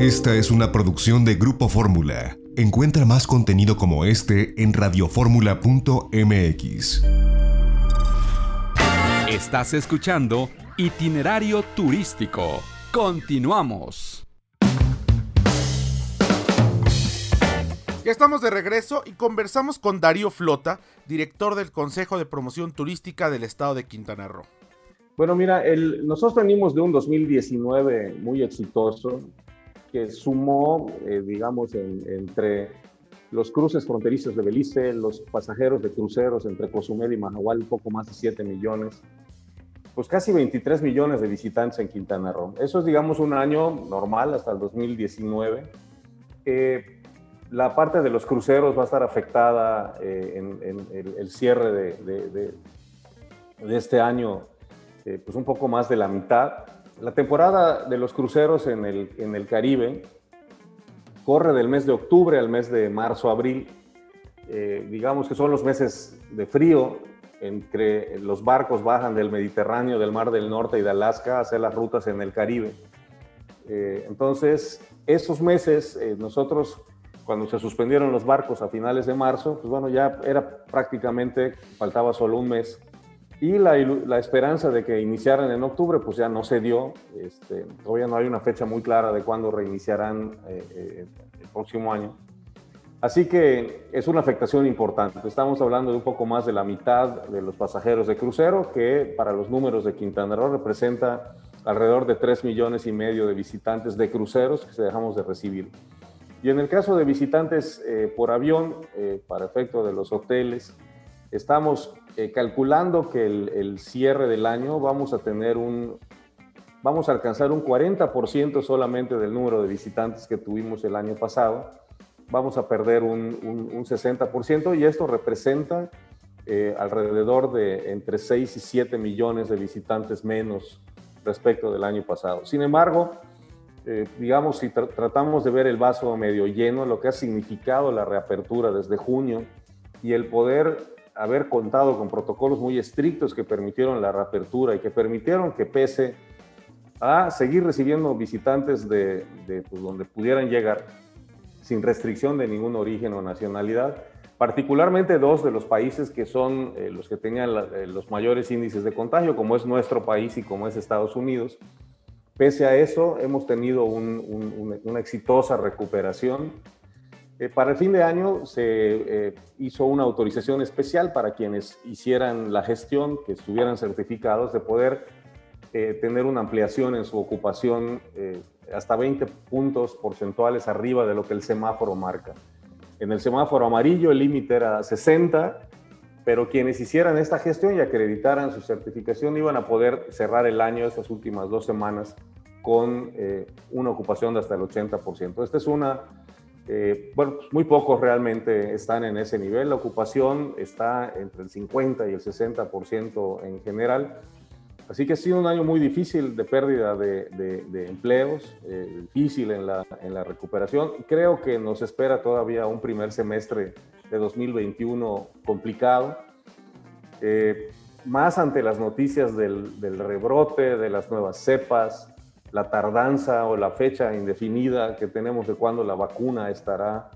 Esta es una producción de Grupo Fórmula. Encuentra más contenido como este en radioformula.mx. Estás escuchando Itinerario Turístico. Continuamos. Ya estamos de regreso y conversamos con Darío Flota, director del Consejo de Promoción Turística del Estado de Quintana Roo. Bueno, mira, el, nosotros venimos de un 2019 muy exitoso que sumó, eh, digamos, entre los cruces fronterizos de Belice, los pasajeros de cruceros entre Cozumel y Mahahual, poco más de 7 millones, pues casi 23 millones de visitantes en Quintana Roo. Eso es, digamos, un año normal hasta el 2019. la parte de los cruceros va a estar afectada eh, en, el, cierre de, de, este año, eh, pues un poco más de la mitad. La temporada de los cruceros en el, en el Caribe corre del mes de octubre al mes de marzo-abril. Eh, digamos que son los meses de frío, entre los barcos bajan del Mediterráneo, del Mar del Norte y de Alaska a hacer las rutas en el Caribe. Eh, entonces, esos meses, eh, nosotros, cuando se suspendieron los barcos a finales de marzo, pues bueno, ya era prácticamente, faltaba solo un mes. Y la, la esperanza de que iniciaran en octubre, pues ya no se dio. Este, todavía no hay una fecha muy clara de cuándo reiniciarán eh, el próximo año. Así que es una afectación importante. Estamos hablando de un poco más de la mitad de los pasajeros de crucero, que para los números de Quintana Roo representa alrededor de 3 millones y medio de visitantes de cruceros que se dejamos de recibir. Y en el caso de visitantes eh, por avión, eh, para efecto de los hoteles, estamos eh, calculando que el, el, cierre del año vamos a tener un, vamos a alcanzar un 40% solamente del número de visitantes que tuvimos el año pasado vamos a perder un, 60% y esto representa eh, alrededor de entre 6 y 7 millones de visitantes menos respecto del año pasado. Sin embargo, eh, digamos, si tratamos de ver el vaso medio lleno, lo que ha significado la reapertura desde junio y el poder haber contado con protocolos muy estrictos que permitieron la reapertura y que permitieron que pese a seguir recibiendo visitantes de, pues, donde pudieran llegar, sin restricción de ningún origen o nacionalidad, particularmente dos de los países que son eh, los que tenían eh, los mayores índices de contagio, como es nuestro país y como es Estados Unidos. Pese a eso, hemos tenido una exitosa recuperación. Eh, para el fin de año se hizo una autorización especial para quienes hicieran la gestión, que estuvieran certificados, de poder tener una ampliación en su ocupación hasta 20 puntos porcentuales arriba de lo que el semáforo marca. En el semáforo amarillo el límite era 60, pero quienes hicieran esta gestión y acreditaran su certificación iban a poder cerrar el año, esas últimas dos semanas, con eh, una ocupación de hasta el 80%. Esta es una, eh, bueno, pues muy pocos realmente están en ese nivel. La ocupación está entre el 50 y el 60% en general Así que ha sido un año muy difícil de pérdida de, empleos, eh, difícil en la, en la, recuperación. Creo que nos espera todavía un primer semestre de 2021 complicado, eh, más ante las noticias del, del, rebrote, de las nuevas cepas, la tardanza o la fecha indefinida que tenemos de cuándo la vacuna estará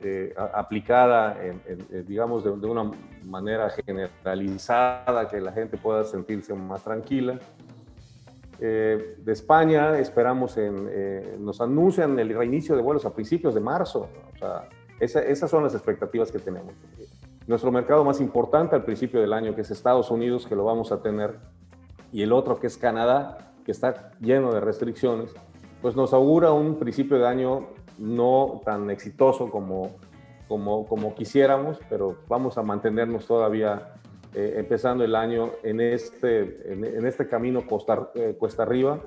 eh, aplicada, en, digamos, de, una manera generalizada, que la gente pueda sentirse más tranquila. Eh, de España esperamos, en, eh, nos anuncian el reinicio de vuelos a principios de marzo. O sea, esas son las expectativas que tenemos. Nuestro mercado más importante al principio del año, que es Estados Unidos, que lo vamos a tener, y el otro que es Canadá, que está lleno de restricciones, pues nos augura un principio de año no tan exitoso como, como, quisiéramos, pero vamos a mantenernos todavía eh, empezando el año en este, en, este camino costa, eh, cuesta arriba,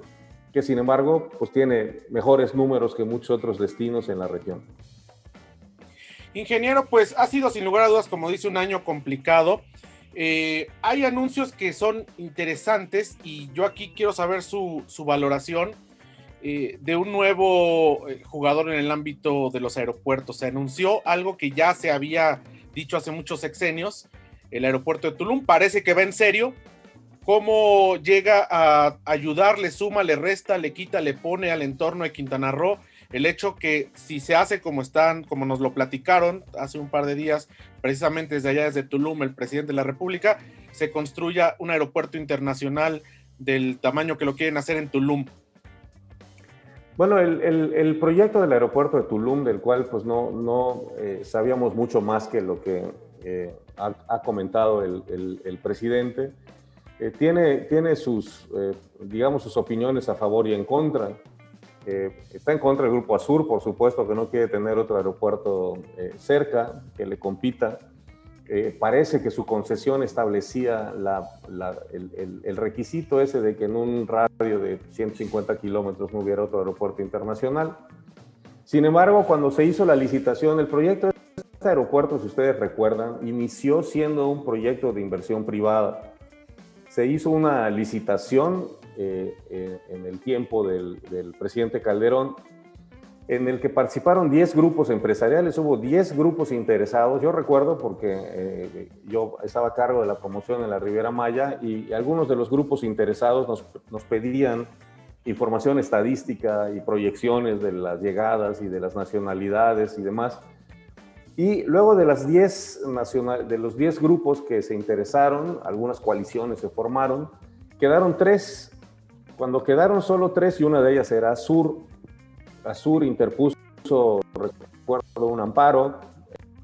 que sin embargo pues tiene mejores números que muchos otros destinos en la región. Ingeniero, pues ha sido sin lugar a dudas, como dice, un año complicado. Eh, hay anuncios que son interesantes y yo aquí quiero saber su, valoración eh, de un nuevo eh, jugador en el ámbito de los aeropuertos. Se anunció algo que ya se había dicho hace muchos sexenios, el aeropuerto de Tulum. Parece que va en serio. ¿Cómo llega a ayudar, le suma, le resta, le quita, le pone al entorno de Quintana Roo? El hecho que si se hace como están, como nos lo platicaron hace un par de días, precisamente desde allá, desde Tulum, el presidente de la República, se construya un aeropuerto internacional del tamaño que lo quieren hacer en Tulum. Bueno, el, proyecto del aeropuerto de Tulum, del cual pues no, no eh, sabíamos mucho más que lo que eh, ha, comentado el, presidente, eh, tiene, tiene sus, digamos, sus opiniones a favor y en contra. Está en contra del Grupo Azur, por supuesto, que no quiere tener otro aeropuerto cerca que le compita. Eh, parece que su concesión establecía el, requisito ese de que en un radio de 150 kilómetros no hubiera otro aeropuerto internacional. Sin embargo, cuando se hizo la licitación del proyecto, este aeropuerto, si ustedes recuerdan, inició siendo un proyecto de inversión privada. Se hizo una licitación eh, en el tiempo del, del presidente Calderón en el que participaron 10 grupos empresariales, hubo 10 grupos interesados, yo recuerdo porque eh, yo estaba a cargo de la promoción en la Riviera Maya y, algunos de los grupos interesados nos, nos, pedían información estadística y proyecciones de las llegadas y de las nacionalidades y demás. Y luego de, las 10 nacional, de los 10 grupos que se interesaron, algunas coaliciones se formaron, quedaron tres. Cuando quedaron solo tres y una de ellas era Sur, Azur interpuso, recuerdo, un amparo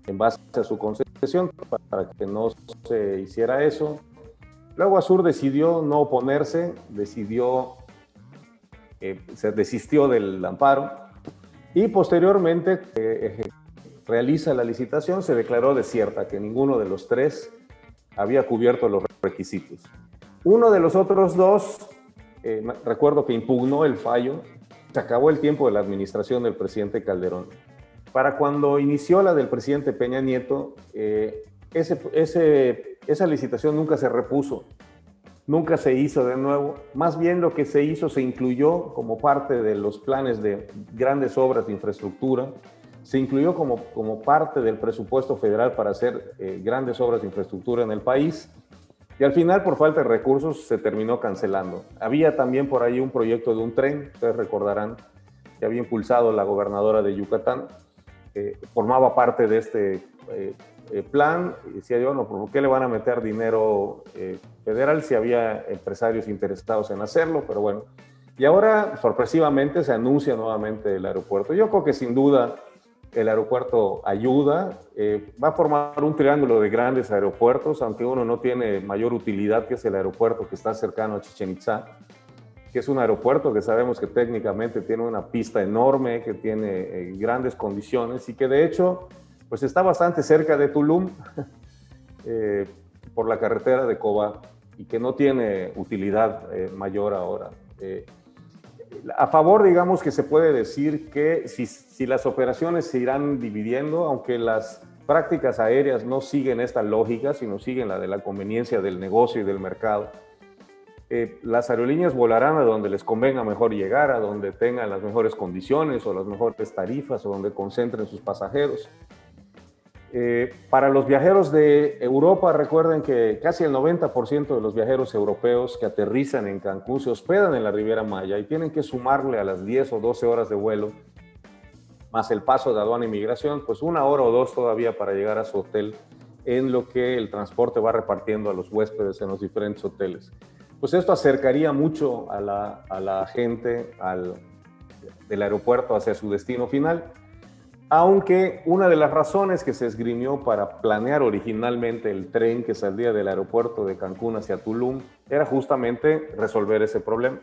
en base a su concesión para que no se hiciera eso. Luego Azur decidió no oponerse, decidió, eh, se desistió del amparo y posteriormente eh, realiza la licitación, se declaró desierta, que ninguno de los tres había cubierto los requisitos. Uno de los otros dos, eh, recuerdo que impugnó el fallo se acabó el tiempo de la administración del presidente Calderón. Para cuando inició la del presidente Peña Nieto, eh, esa licitación nunca se repuso, nunca se hizo de nuevo. Más bien lo que se hizo se incluyó como parte de los planes de grandes obras de infraestructura, se incluyó como, como parte del presupuesto federal para hacer eh, grandes obras de infraestructura en el país y al final, por falta de recursos, se terminó cancelando. Había también por ahí un proyecto de un tren, ustedes recordarán, que había impulsado la gobernadora de Yucatán, formaba parte de este eh, eh, plan. Y decía yo, no, ¿por qué le van a meter dinero eh, federal si había empresarios interesados en hacerlo? Pero bueno. Y ahora, sorpresivamente, se anuncia nuevamente el aeropuerto. Yo creo que sin duda el aeropuerto ayuda, eh, va a formar un triángulo de grandes aeropuertos, aunque uno no tiene mayor utilidad, que es el aeropuerto que está cercano a Chichen Itza, que es un aeropuerto que sabemos que técnicamente tiene una pista enorme, que tiene eh, grandes condiciones y que de hecho pues está bastante cerca de Tulum eh, por la carretera de Coba y que no tiene utilidad mayor ahora a favor, digamos que se puede decir que si, las operaciones se irán dividiendo, aunque las prácticas aéreas no siguen esta lógica, sino siguen la de la conveniencia del negocio y del mercado, eh, las aerolíneas volarán a donde les convenga mejor llegar, a donde tengan las mejores condiciones o las mejores tarifas o donde concentren sus pasajeros. Eh, para los viajeros de Europa, recuerden que casi el 90% de los viajeros europeos que aterrizan en Cancún se hospedan en la Riviera Maya y tienen que sumarle a las 10 o 12 horas de vuelo, más el paso de aduana e inmigración, pues una hora o dos todavía para llegar a su hotel en lo que el transporte va repartiendo a los huéspedes en los diferentes hoteles. Pues esto acercaría mucho a la, a la gente al, del aeropuerto hacia su destino final aunque una de las razones que se esgrimió para planear originalmente el tren que saldría del aeropuerto de Cancún hacia Tulum era justamente resolver ese problema.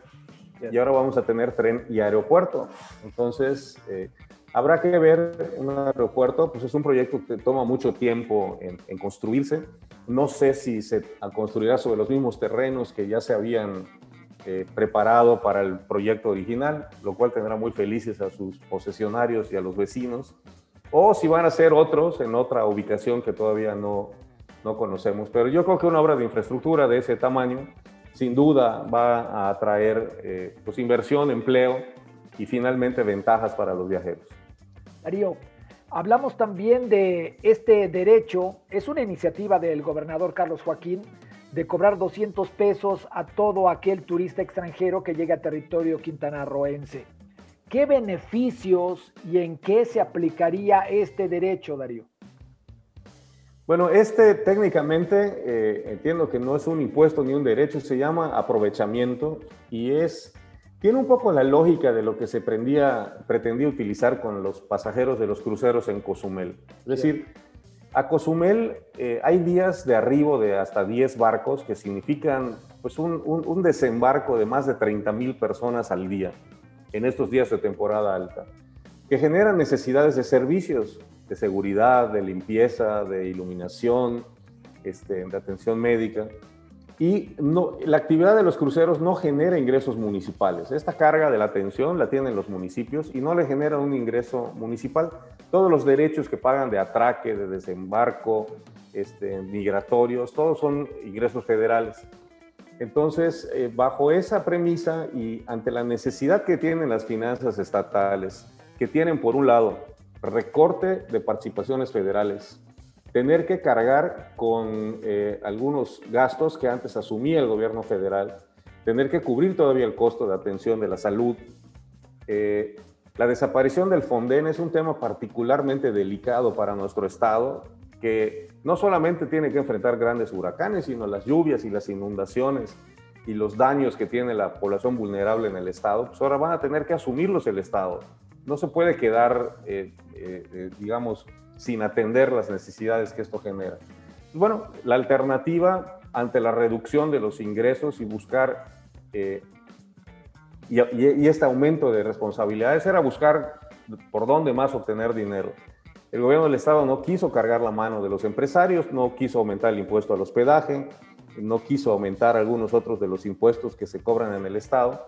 Y ahora vamos a tener tren y aeropuerto. Entonces, eh, habrá que ver un aeropuerto, pues es un proyecto que toma mucho tiempo en, construirse. No sé si se construirá sobre los mismos terrenos que ya se habían eh, preparado para el proyecto original, lo cual tendrá muy felices a sus posesionarios y a los vecinos, o si van a ser otros en otra ubicación que todavía no, no conocemos. Pero yo creo que una obra de infraestructura de ese tamaño sin duda va a traer eh, pues inversión, empleo y finalmente ventajas para los viajeros. Darío, hablamos también de este derecho, es una iniciativa del gobernador Carlos Joaquín, de cobrar 200 pesos a todo aquel turista extranjero que llegue a territorio quintanarroense. ¿qué beneficios y en qué se aplicaría este derecho, Darío? Bueno, este técnicamente eh, entiendo que no es un impuesto ni un derecho, se llama aprovechamiento y es tiene un poco la lógica de lo que se pretendía utilizar con los pasajeros de los cruceros en Cozumel. Es decir, a Cozumel eh, hay días de arribo de hasta 10 barcos que significan pues, un, desembarco de más de 30 mil personas al día en estos días de temporada alta, que generan necesidades de servicios, de seguridad, de limpieza, de iluminación, este, de atención médica. Y no, la actividad de los cruceros no genera ingresos municipales. Esta carga de la atención la tienen los municipios y no le genera un ingreso municipal. Todos los derechos que pagan de atraque, de desembarco, este, migratorios, todos son ingresos federales. Entonces, eh, bajo esa premisa y ante la necesidad que tienen las finanzas estatales, que tienen por un lado recorte de participaciones federales, tener que cargar con eh, algunos gastos que antes asumía el gobierno federal, tener que cubrir todavía el costo de atención de la salud. Eh, la desaparición del Fonden es un tema particularmente delicado para nuestro estado que no solamente tiene que enfrentar grandes huracanes, sino las lluvias y las inundaciones y los daños que tiene la población vulnerable en el Estado, pues ahora van a tener que asumirlos el Estado. No se puede quedar, eh, eh, eh, digamos, sin atender las necesidades que esto genera. Bueno, la alternativa ante la reducción de los ingresos y buscar, y, y este aumento de responsabilidades, era buscar por dónde más obtener dinero. El gobierno del Estado no quiso cargar la mano de los empresarios, no quiso aumentar el impuesto al hospedaje, no quiso aumentar algunos otros de los impuestos que se cobran en el Estado.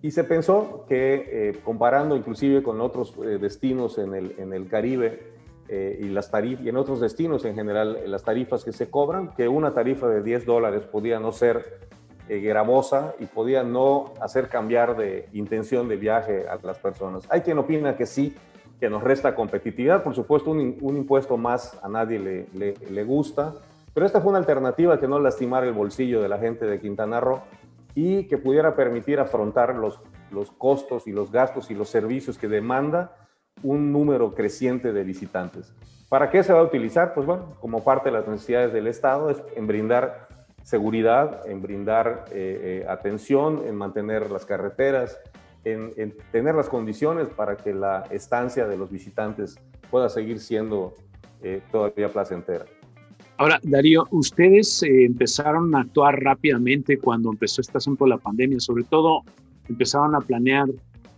Y se pensó que, eh, comparando inclusive con otros eh, destinos en el, en el Caribe eh, y, las tarifas, y en otros destinos en general, las tarifas que se cobran, que una tarifa de 10 dólares podía no ser gravosa y podía no hacer cambiar de intención de viaje a las personas. Hay quien opina que sí, que nos resta competitividad. Por supuesto, un, impuesto más a nadie le, le, gusta, pero esta fue una alternativa que no lastimara el bolsillo de la gente de Quintana Roo y que pudiera permitir afrontar los, los costos y los gastos y los servicios que demanda un número creciente de visitantes. ¿Para qué se va a utilizar? Pues bueno, como parte de las necesidades del Estado es en brindar seguridad, en brindar eh, eh, atención, en mantener las carreteras, en, tener las condiciones para que la estancia de los visitantes pueda seguir siendo eh, todavía placentera. Ahora, Darío, ustedes empezaron a actuar rápidamente cuando empezó este asunto de la pandemia, sobre todo empezaron a planear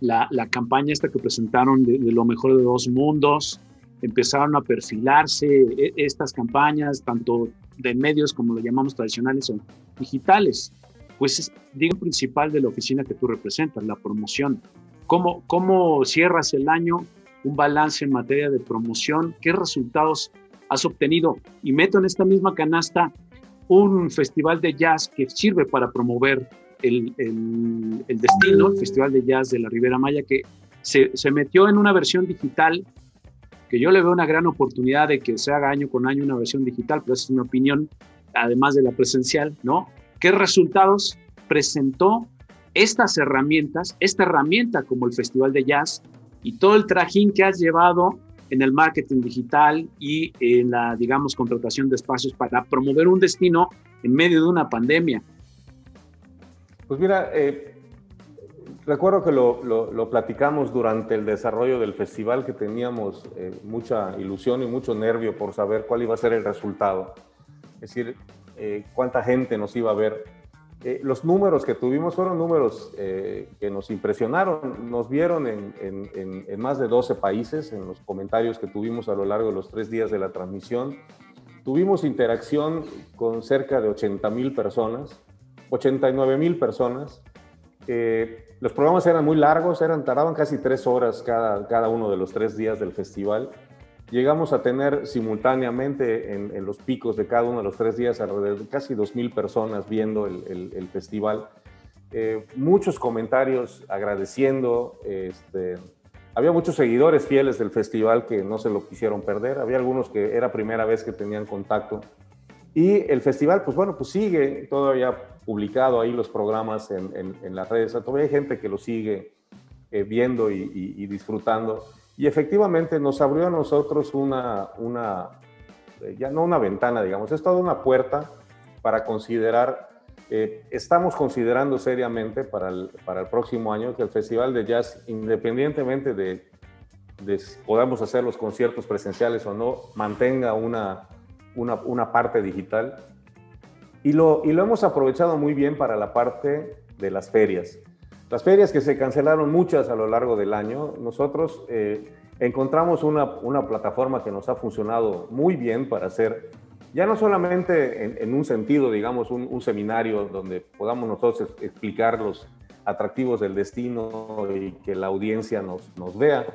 la, la campaña esta que presentaron de, de, lo mejor de dos mundos, empezaron a perfilarse e, estas campañas, tanto de medios como lo llamamos tradicionales o digitales pues es digo principal de la oficina que tú representas, la promoción. ¿Cómo, ¿Cómo cierras el año? Un balance en materia de promoción. ¿Qué resultados has obtenido? Y meto en esta misma canasta un festival de jazz que sirve para promover el, destino, el Festival de Jazz de la Ribera Maya, que se, metió en una versión digital, que yo le veo una gran oportunidad de que se haga año con año una versión digital, pero esa es mi opinión, además de la presencial, ¿no? ¿Qué resultados presentó estas herramientas, esta herramienta como el Festival de Jazz y todo el trajín que has llevado en el marketing digital y en la, digamos, contratación de espacios para promover un destino en medio de una pandemia? Pues mira, eh, recuerdo que lo, lo, platicamos durante el desarrollo del festival, que teníamos eh, mucha ilusión y mucho nervio por saber cuál iba a ser el resultado. Es decir, eh, cuánta gente nos iba a ver. Los números que tuvimos fueron números que nos impresionaron. Nos vieron en, en, más de 12 países, en los comentarios que tuvimos a lo largo de los tres días de la transmisión. Tuvimos interacción con cerca de 80 mil personas, 89 mil personas. los programas eran muy largos, eran, tardaban casi tres horas cada, cada uno de los tres días del festival. Llegamos a tener simultáneamente en, los picos de cada uno de los tres días alrededor de casi 2.000 personas viendo el, festival. Eh, muchos comentarios agradeciendo. Este, había muchos seguidores fieles del festival que no se lo quisieron perder. Había algunos que era primera vez que tenían contacto. Y el festival, pues bueno, pues sigue todavía publicado ahí los programas en, en, las redes. Todavía hay gente que lo sigue eh, viendo y, disfrutando. Y efectivamente nos abrió a nosotros una, una, eh, ya no una ventana, digamos, es toda una puerta para considerar, eh, estamos considerando seriamente para el, para el próximo año que el Festival de Jazz, independientemente de, de podamos hacer los conciertos presenciales o no, mantenga una, una, una parte digital. Y lo, y lo hemos aprovechado muy bien para la parte de las ferias. Las ferias que se cancelaron muchas a lo largo del año, nosotros eh, encontramos una, una, plataforma que nos ha funcionado muy bien para hacer, ya no solamente en, un sentido, digamos, un, seminario donde podamos nosotros explicar los atractivos del destino y que la audiencia nos, nos vea,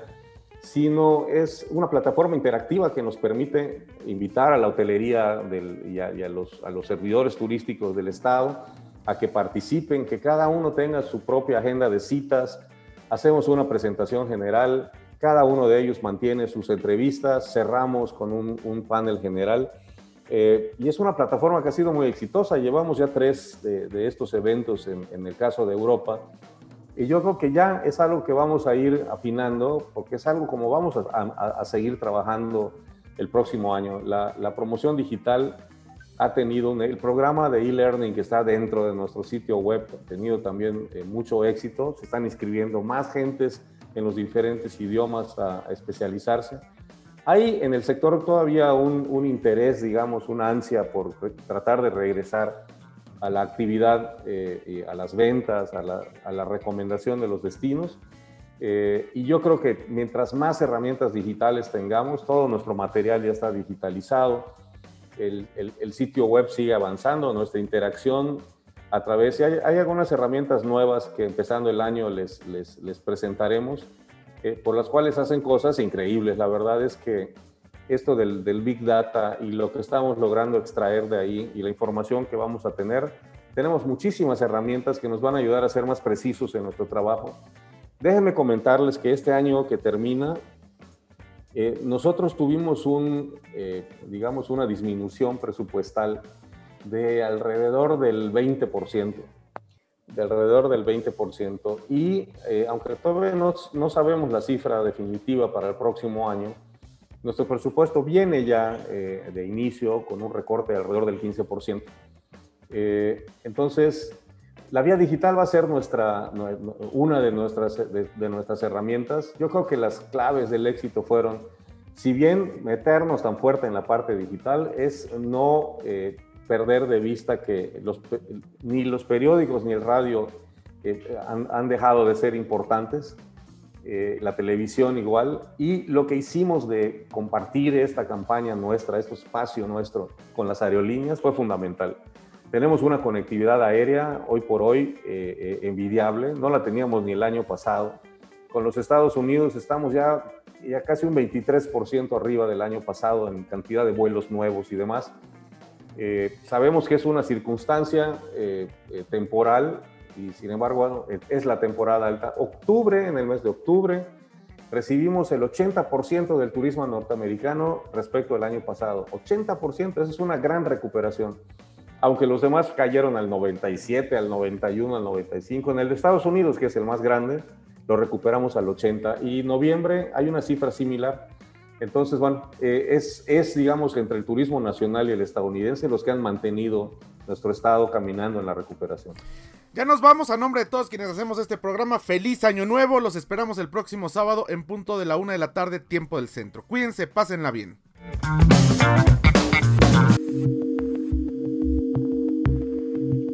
sino es una plataforma interactiva que nos permite invitar a la hotelería del, y, a, y a, los, a los servidores turísticos del Estado a que participen, que cada uno tenga su propia agenda de citas. Hacemos una presentación general, cada uno de ellos mantiene sus entrevistas, cerramos con un, panel general. Eh, y es una plataforma que ha sido muy exitosa. Llevamos ya tres de, estos eventos en, el caso de Europa. Y yo creo que ya es algo que vamos a ir afinando, porque es algo como vamos a, seguir trabajando el próximo año. La, la promoción digital ha tenido el programa de e-learning que está dentro de nuestro sitio web, ha tenido también eh, mucho éxito, se están inscribiendo más gentes en los diferentes idiomas a, especializarse. Hay en el sector todavía un, interés, digamos, una ansia por tratar de regresar a la actividad, eh, a las ventas, a la, recomendación de los destinos. Eh, y yo creo que mientras más herramientas digitales tengamos, todo nuestro material ya está digitalizado, el, sitio web sigue avanzando, nuestra interacción a través, hay, hay algunas herramientas nuevas que empezando el año les, les, presentaremos, eh, por las cuales hacen cosas increíbles. La verdad es que esto del, del, Big Data y lo que estamos logrando extraer de ahí y la información que vamos a tener, tenemos muchísimas herramientas que nos van a ayudar a ser más precisos en nuestro trabajo. Déjenme comentarles que este año que termina eh, nosotros tuvimos un, eh, digamos, una disminución presupuestal de alrededor del 20%, de alrededor del 20%. Y eh, aunque todavía no, no, sabemos la cifra definitiva para el próximo año, nuestro presupuesto viene ya de inicio con un recorte de alrededor del 15%. entonces, la vía digital va a ser nuestra, una de nuestras, de, nuestras herramientas. Yo creo que las claves del éxito fueron, si bien meternos tan fuerte en la parte digital, es no eh, perder de vista que los, ni los periódicos ni el radio eh, han, dejado de ser importantes, eh, la televisión igual, y lo que hicimos de compartir esta campaña nuestra, este espacio nuestro con las aerolíneas fue fundamental. Tenemos una conectividad aérea hoy por hoy eh, eh, envidiable, no la teníamos ni el año pasado. Con los Estados Unidos estamos ya, ya casi un 23% arriba del año pasado en cantidad de vuelos nuevos y demás. Sabemos que es una circunstancia temporal y sin embargo es la temporada alta. Octubre, en el mes de octubre, recibimos el 80% del turismo norteamericano respecto al año pasado. 80%, esa es una gran recuperación aunque los demás cayeron al 97, al 91, al 95. En el de Estados Unidos, que es el más grande, lo recuperamos al 80. Y noviembre hay una cifra similar. Entonces, bueno, eh, es, es, digamos, entre el turismo nacional y el estadounidense los que han mantenido nuestro estado caminando en la recuperación. Ya nos vamos a nombre de todos quienes hacemos este programa. Feliz año nuevo. Los esperamos el próximo sábado en punto de la una de la tarde, tiempo del centro. Cuídense, pásenla bien.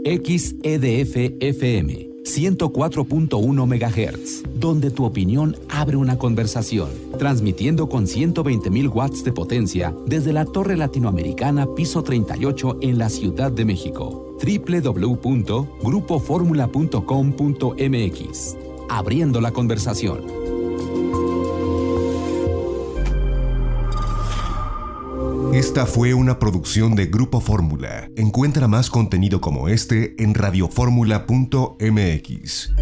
XEDF FM 104.1 MHz, donde tu opinión abre una conversación, transmitiendo con 120.000 watts de potencia desde la Torre Latinoamericana Piso 38 en la Ciudad de México. www.grupoformula.com.mx. Abriendo la conversación. Esta fue una producción de Grupo Fórmula. Encuentra más contenido como este en radioformula.mx.